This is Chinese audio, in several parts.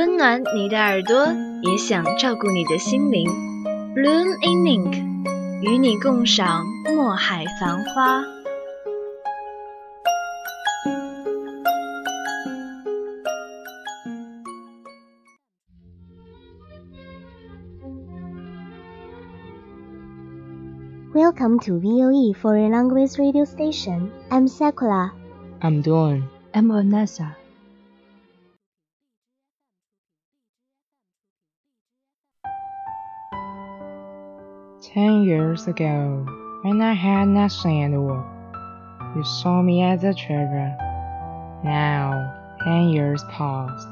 温暖你的耳朵，也想照顾你的心灵。Bloom in Ink，与你共赏墨海繁花。Welcome to VOE Foreign Language Radio Station. I'm Sakura. I'm doing. I'm Vanessa。Ten years ago, when I had nothing at all, you saw me as a treasure. Now, ten years passed.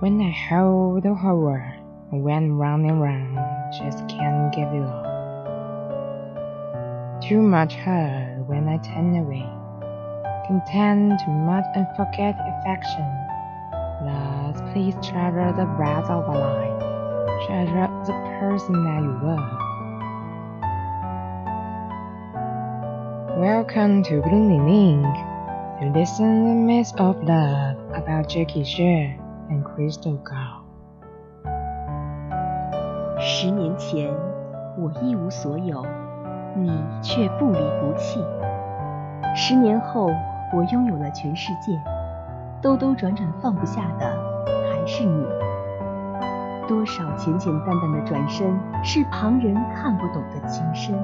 When I hold the whole world, I went round and round, just can't give you up. Too much hurt when I turn away. Content too and forget affection. Thus, please travel the breath of a life Treasure the person that you love. Welcome to Blooming Ink. To listen the myth of love about Jackie Sher and Crystal Cow. 十年前，我一无所有，你却不离不弃。十年后，我拥有了全世界，兜兜转转放不下的还是你。 多少简简单单的转身，是旁人看不懂的情深。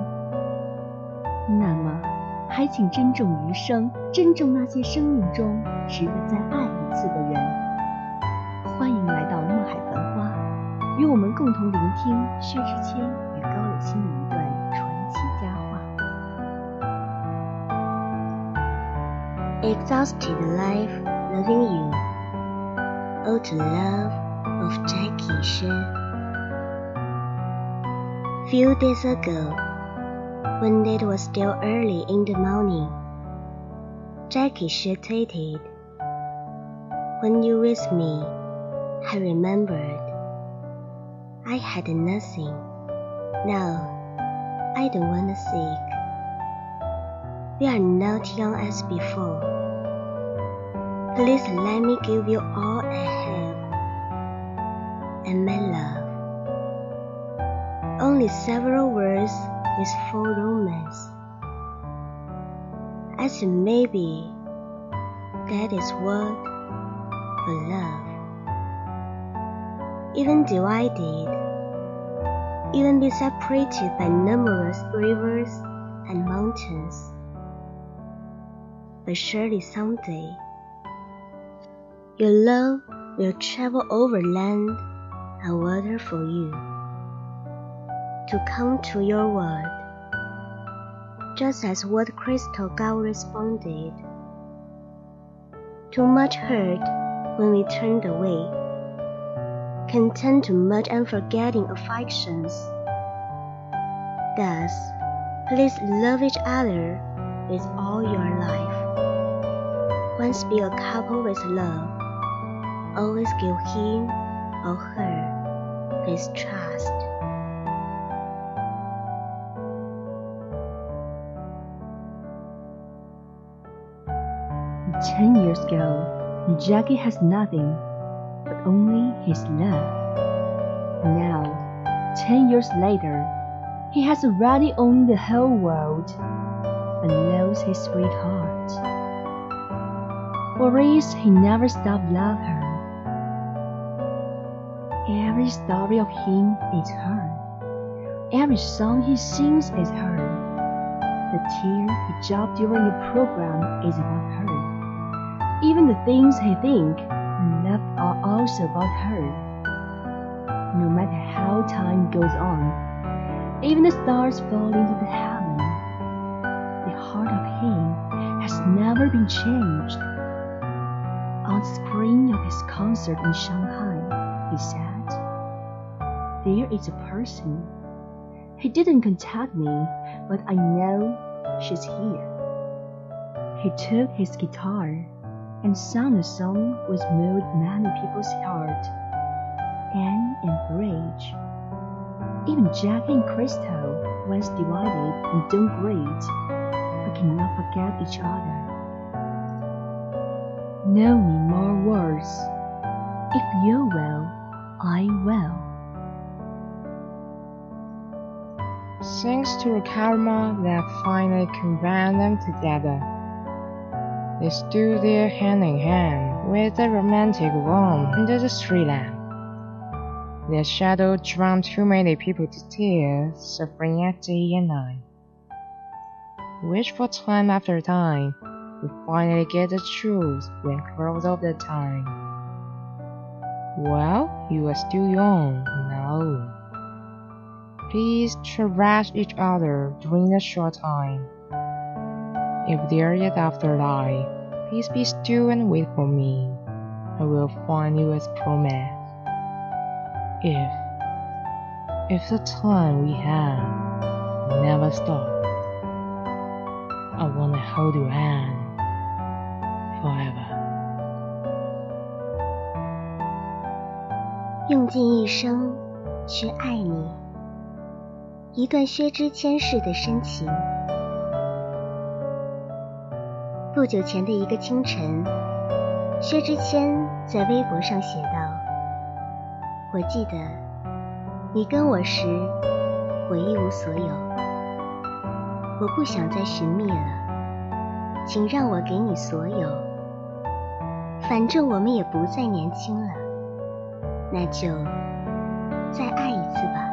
那么，还请珍重余生，珍重那些生命中值得再爱一次的人。欢迎来到墨海繁花。与我们共同聆听薛之谦与高磊鑫的一段传奇佳话。Exhausted life loving you. Oh, to love of Jackie Shan. Few days ago, when it was still early in the morning, Jackie Shan tweeted, When you with me, I remembered. I had nothing. Now, I don't want to seek. We are not young as before. Please let me give you all I have and my love. Only several words is full romance. I maybe that is what for love. Even divided, even be separated by numerous rivers and mountains. But surely someday, your love will travel over land and water for you to come to your word, just as what Crystal God responded. Too much hurt when we turned away, content to much unforgetting affections. Thus, please love each other with all your life. Once be a couple with love, always give him or her his trust. Ten years ago, Jackie has nothing, but only his love. Now, ten years later, he has already owned the whole world and knows his sweetheart. For reasons he never stopped loving her. Every story of him is her. Every song he sings is her. The tear he dropped during the program is about her. Even the things he think and left are also about her. No matter how time goes on, even the stars fall into the heaven. The heart of him has never been changed. On the screen of his concert in Shanghai, he said, There is a person. He didn't contact me, but I know she's here. He took his guitar and sang a song which moved many people's heart. Anne and Bridge. Even Jack and Crystal, once divided and don't greet, but cannot forget each other. Know me more words. If you will, I will. Thanks to a karma that finally combined them together. They stood there hand in hand with a romantic warmth under the street lamp. Their shadow drowned too many people to tears, suffering at day and night. Which for time after time, we finally get the truth when close of the time. Well, you are still young, no. Please cherish each other during the short time. If there is afterlife, please be still and wait for me. I will find you as promised. If, if the time we have never stop, I wanna hold your hand forever. 用尽一生去爱你， 一段薛之谦式的深情。不久前的一个清晨，薛之谦在微博上写道：“我记得你跟我时，我一无所有，我不想再寻觅了，请让我给你所有。反正我们也不再年轻了，那就再爱一次吧。”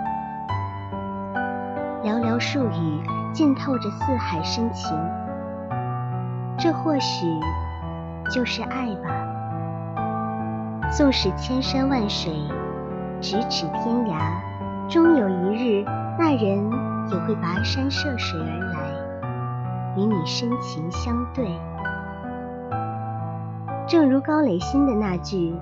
寥寥数语，浸透着四海深情。这或许就是爱吧。纵使千山万水，咫尺天涯，终有一日，那人也会跋山涉水而来，与你深情相对。正如高磊鑫的那句：“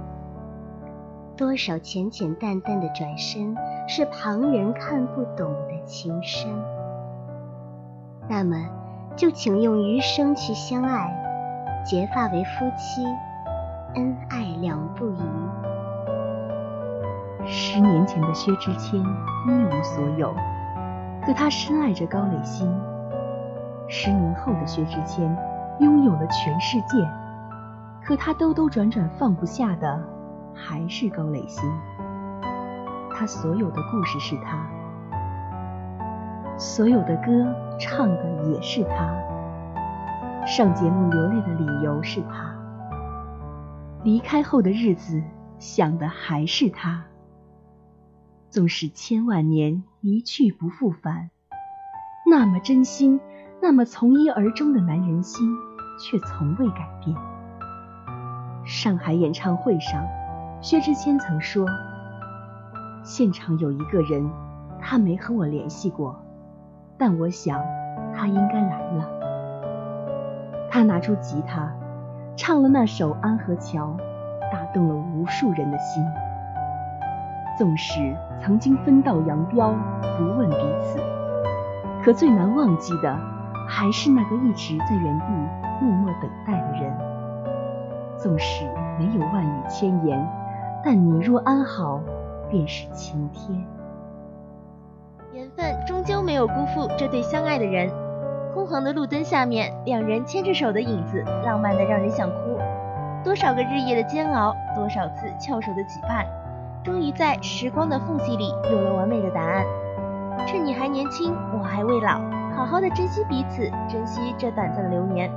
多少浅浅淡淡的转身，是旁人看不懂的情深。”那么。就请用余生去相爱，结发为夫妻，恩爱两不疑。十年前的薛之谦一无所有，可他深爱着高磊鑫；十年后的薛之谦拥有了全世界，可他兜兜转转放不下的还是高磊鑫。他所有的故事是他。所有的歌唱的也是他，上节目流泪的理由是他，离开后的日子想的还是他。纵使千万年一去不复返，那么真心、那么从一而终的男人心却从未改变。上海演唱会上，薛之谦曾说：“现场有一个人，他没和我联系过。”但我想，他应该来了。他拿出吉他，唱了那首《安河桥》，打动了无数人的心。纵使曾经分道扬镳，不问彼此，可最难忘记的，还是那个一直在原地默默等待的人。纵使没有万语千言，但你若安好，便是晴天。缘分终究没有辜负这对相爱的人。昏黄的路灯下面，两人牵着手的影子，浪漫的让人想哭。多少个日夜的煎熬，多少次翘首的期盼，终于在时光的缝隙里有了完美的答案。趁你还年轻，我还未老，好好的珍惜彼此，珍惜这短暂的流年。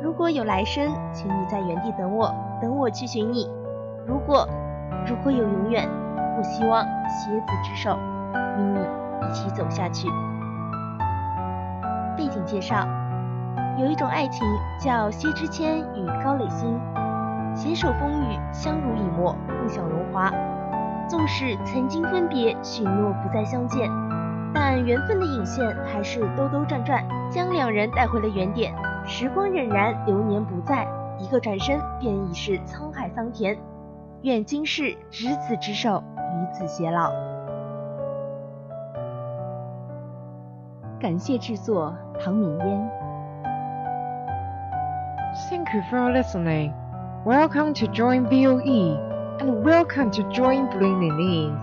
如果有来生，请你在原地等我，等我去寻你。如果如果有永远，我希望携子之手，与你一起走下去。背景介绍：有一种爱情叫薛之谦与高磊鑫。携手风雨，相濡以沫，共享荣华。纵使曾经分别，许诺不再相见，但缘分的引线还是兜兜转转，将两人带回了原点。时光荏苒，流年不在，一个转身便已是沧海桑田。愿今世执子之手，与子偕老。感谢制作唐敏嫣。Thank you for listening. Welcome to Join VOE and welcome to Join Bringing In.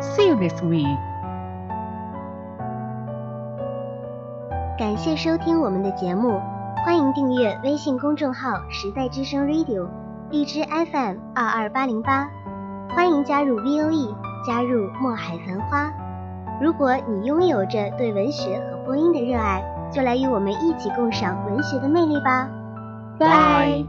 See you next week. 感谢收听我们的节目，欢迎订阅微信公众号“时代之声 Radio”，荔枝 FM 二二八零八，欢迎加入 VOE，加入墨海繁花。如果你拥有着对文学和播音的热爱，就来与我们一起共赏文学的魅力吧。拜。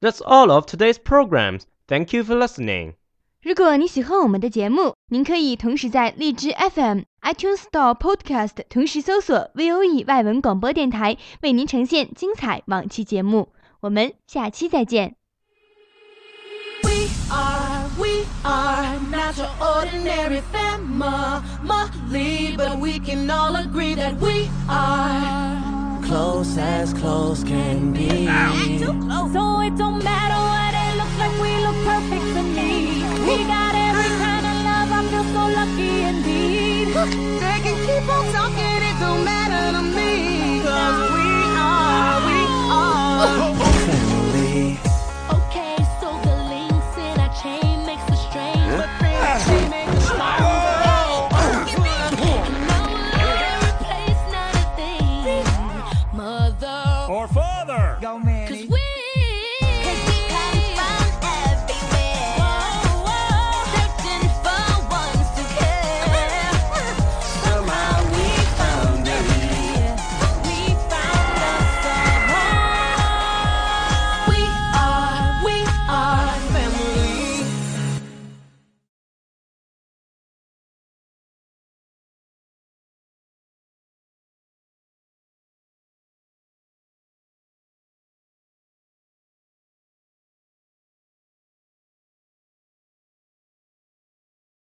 That's all of today's programs. Thank you for listening. 如果你喜欢我们的节目，您可以同时在荔枝 FM、iTunes Store、Podcast 同时搜索 VOE 外文广播电台，为您呈现精彩往期节目。我们下期再见。We are, we are not your ordinary family, but we can all agree that we are close as close can be. So it don't matter what it looks like, we look perfect to me. We got every kind of love i'm feel so lucky They can keep on talking, it don't matter to me. Cause we are, we are.